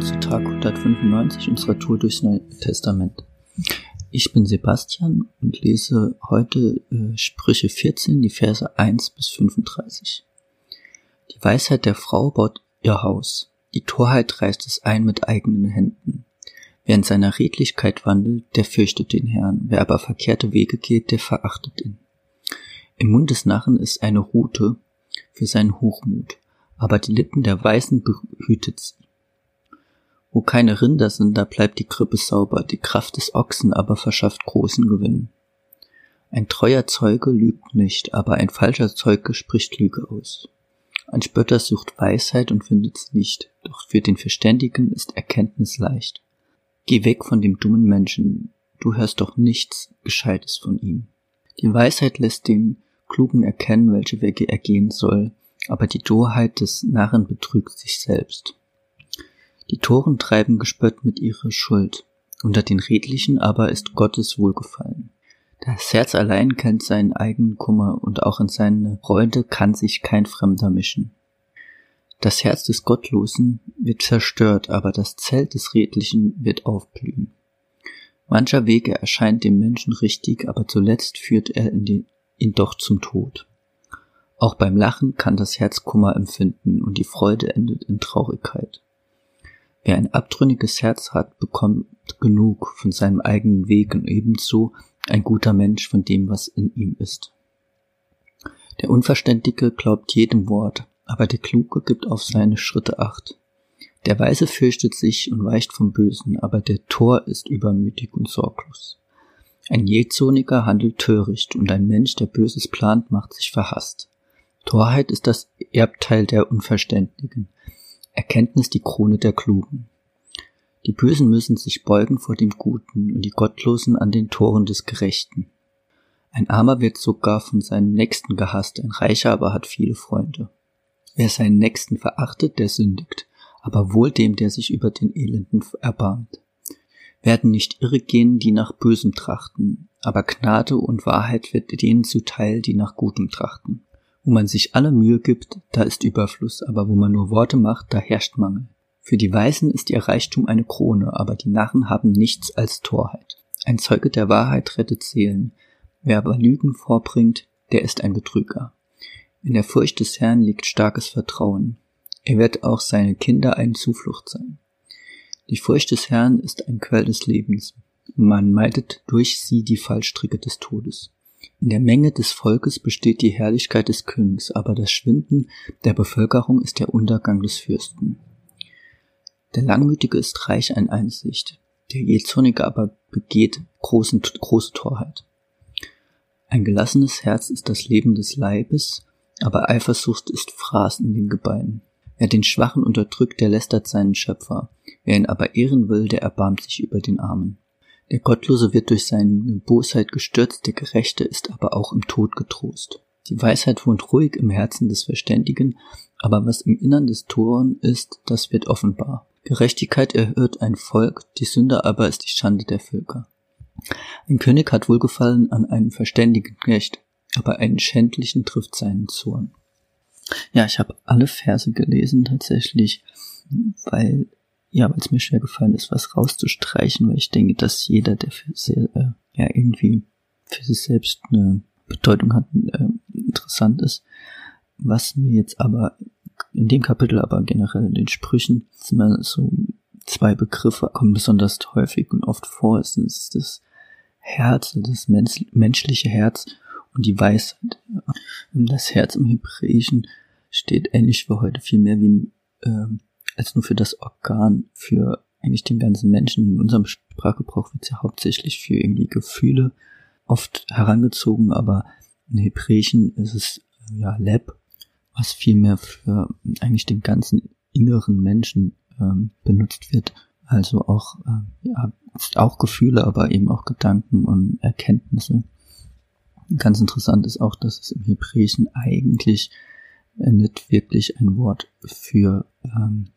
zu Tag 195 unserer Tour durchs Neue Testament. Ich bin Sebastian und lese heute äh, Sprüche 14, die Verse 1 bis 35. Die Weisheit der Frau baut ihr Haus, die Torheit reißt es ein mit eigenen Händen. Wer in seiner Redlichkeit wandelt, der fürchtet den Herrn, wer aber verkehrte Wege geht, der verachtet ihn. Im Mund des Narren ist eine Rute für seinen Hochmut, aber die Lippen der Weisen behütet sie. Wo keine Rinder sind, da bleibt die Krippe sauber, die Kraft des Ochsen aber verschafft großen Gewinn. Ein treuer Zeuge lügt nicht, aber ein falscher Zeuge spricht Lüge aus. Ein Spötter sucht Weisheit und findet sie nicht, doch für den Verständigen ist Erkenntnis leicht. Geh weg von dem dummen Menschen, du hörst doch nichts Gescheites von ihm. Die Weisheit lässt den Klugen erkennen, welche Wege er gehen soll, aber die Torheit des Narren betrügt sich selbst. Die Toren treiben Gespött mit ihrer Schuld, unter den Redlichen aber ist Gottes Wohlgefallen. Das Herz allein kennt seinen eigenen Kummer und auch in seine Freunde kann sich kein Fremder mischen. Das Herz des Gottlosen wird zerstört, aber das Zelt des Redlichen wird aufblühen. Mancher Wege erscheint dem Menschen richtig, aber zuletzt führt er ihn doch zum Tod. Auch beim Lachen kann das Herz Kummer empfinden und die Freude endet in Traurigkeit. Wer ein abtrünniges Herz hat, bekommt genug von seinem eigenen Weg und ebenso ein guter Mensch von dem, was in ihm ist. Der Unverständige glaubt jedem Wort, aber der Kluge gibt auf seine Schritte acht. Der Weise fürchtet sich und weicht vom Bösen, aber der Tor ist übermütig und sorglos. Ein Jähzorniger handelt töricht und ein Mensch, der Böses plant, macht sich verhasst. Torheit ist das Erbteil der Unverständigen, Erkenntnis die Krone der Klugen. Die Bösen müssen sich beugen vor dem Guten und die Gottlosen an den Toren des Gerechten. Ein Armer wird sogar von seinem Nächsten gehasst, ein Reicher aber hat viele Freunde. Wer seinen Nächsten verachtet, der sündigt, aber wohl dem, der sich über den Elenden erbarmt. Werden nicht irre gehen, die nach Bösem trachten, aber Gnade und Wahrheit wird denen zuteil, die nach Gutem trachten. Wo man sich alle Mühe gibt, da ist Überfluss, aber wo man nur Worte macht, da herrscht Mangel. Für die Weisen ist ihr Reichtum eine Krone, aber die Narren haben nichts als Torheit. Ein Zeuge der Wahrheit rettet Seelen, wer aber Lügen vorbringt, der ist ein Betrüger. In der Furcht des Herrn liegt starkes Vertrauen. Er wird auch seine Kinder eine Zuflucht sein. Die Furcht des Herrn ist ein Quell des Lebens. Man meidet durch sie die Fallstricke des Todes. In der Menge des Volkes besteht die Herrlichkeit des Königs, aber das Schwinden der Bevölkerung ist der Untergang des Fürsten. Der Langmütige ist reich an Einsicht, der Jähzornige aber begeht großen, große Torheit. Ein gelassenes Herz ist das Leben des Leibes, aber Eifersucht ist Fraß in den Gebeinen. Wer den Schwachen unterdrückt, der lästert seinen Schöpfer, wer ihn aber ehren will, der erbarmt sich über den Armen. Der Gottlose wird durch seine Bosheit gestürzt, der Gerechte ist aber auch im Tod getrost. Die Weisheit wohnt ruhig im Herzen des Verständigen, aber was im Innern des Toren ist, das wird offenbar. Gerechtigkeit erhöht ein Volk, die Sünde aber ist die Schande der Völker. Ein König hat Wohlgefallen an einem verständigen Knecht, aber einen schändlichen trifft seinen Zorn. Ja, ich habe alle Verse gelesen tatsächlich, weil ja, weil es mir schwer gefallen ist, was rauszustreichen, weil ich denke, dass jeder, der für sehr, äh, ja irgendwie für sich selbst eine Bedeutung hat, äh, interessant ist. Was mir jetzt aber in dem Kapitel, aber generell in den Sprüchen, sind immer so zwei Begriffe, kommen besonders häufig und oft vor. Es ist das Herz, das menschliche Herz und die Weisheit. Das Herz im Hebräischen steht ähnlich wie heute viel mehr wie ähm, als nur für das Organ, für eigentlich den ganzen Menschen. In unserem Sprachgebrauch wird es ja hauptsächlich für irgendwie Gefühle oft herangezogen, aber in Hebräischen ist es ja Lab, was vielmehr für eigentlich den ganzen inneren Menschen ähm, benutzt wird. Also auch, äh, ja, auch Gefühle, aber eben auch Gedanken und Erkenntnisse. Ganz interessant ist auch, dass es im Hebräischen eigentlich äh, nicht wirklich ein Wort für ähm,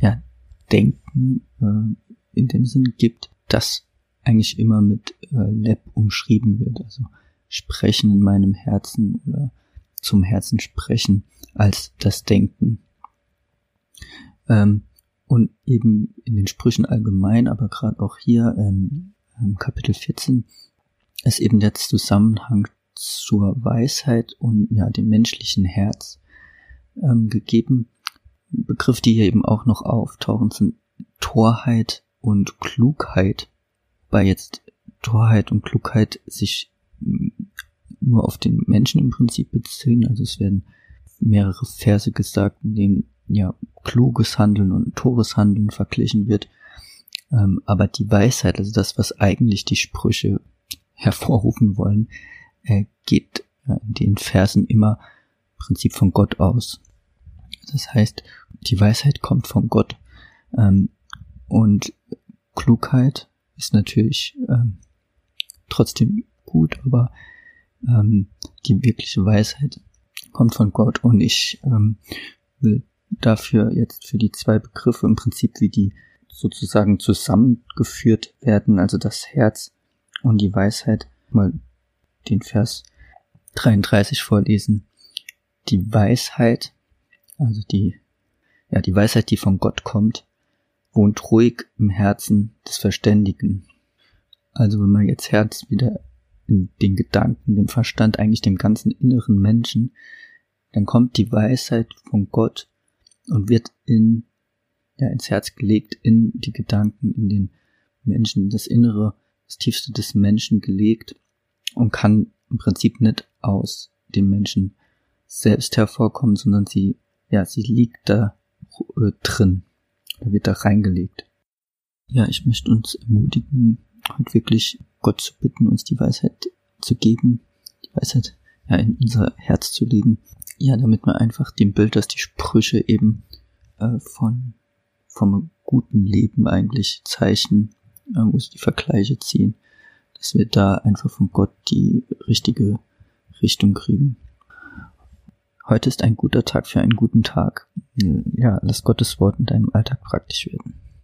ja, Denken äh, in dem Sinn gibt, das eigentlich immer mit äh, Lab umschrieben wird, also Sprechen in meinem Herzen oder zum Herzen sprechen als das Denken. Ähm, Und eben in den Sprüchen allgemein, aber gerade auch hier in, in Kapitel 14 ist eben der Zusammenhang zur Weisheit und ja dem menschlichen Herz ähm, gegeben. Begriff, die hier eben auch noch auftauchen, sind Torheit und Klugheit. Bei jetzt Torheit und Klugheit sich mm, nur auf den Menschen im Prinzip beziehen. Also es werden mehrere Verse gesagt, in denen ja kluges Handeln und tores Handeln verglichen wird. Ähm, aber die Weisheit, also das, was eigentlich die Sprüche hervorrufen wollen, äh, geht äh, in den Versen immer im Prinzip von Gott aus. Das heißt, die Weisheit kommt von Gott. Ähm, und Klugheit ist natürlich ähm, trotzdem gut, aber ähm, die wirkliche Weisheit kommt von Gott und ich ähm, will dafür jetzt für die zwei Begriffe im Prinzip wie die sozusagen zusammengeführt werden, also das Herz und die Weisheit, mal den Vers 33 vorlesen. Die Weisheit, also die, ja, die Weisheit, die von Gott kommt, wohnt ruhig im Herzen des Verständigen. Also wenn man jetzt Herz wieder in den Gedanken, dem Verstand, eigentlich dem ganzen inneren Menschen, dann kommt die Weisheit von Gott und wird in, ja, ins Herz gelegt, in die Gedanken, in den Menschen, das Innere, das Tiefste des Menschen gelegt und kann im Prinzip nicht aus dem Menschen selbst hervorkommen, sondern sie, ja, sie liegt da äh, drin. Da wird da reingelegt. Ja, ich möchte uns ermutigen, heute wirklich Gott zu bitten, uns die Weisheit zu geben, die Weisheit ja in unser Herz zu legen. Ja, damit wir einfach dem Bild, dass die Sprüche eben äh, von vom guten Leben eigentlich zeichnen, äh, wo sie die Vergleiche ziehen, dass wir da einfach von Gott die richtige Richtung kriegen. Heute ist ein guter Tag für einen guten Tag. Ja, lass Gottes Wort in deinem Alltag praktisch werden.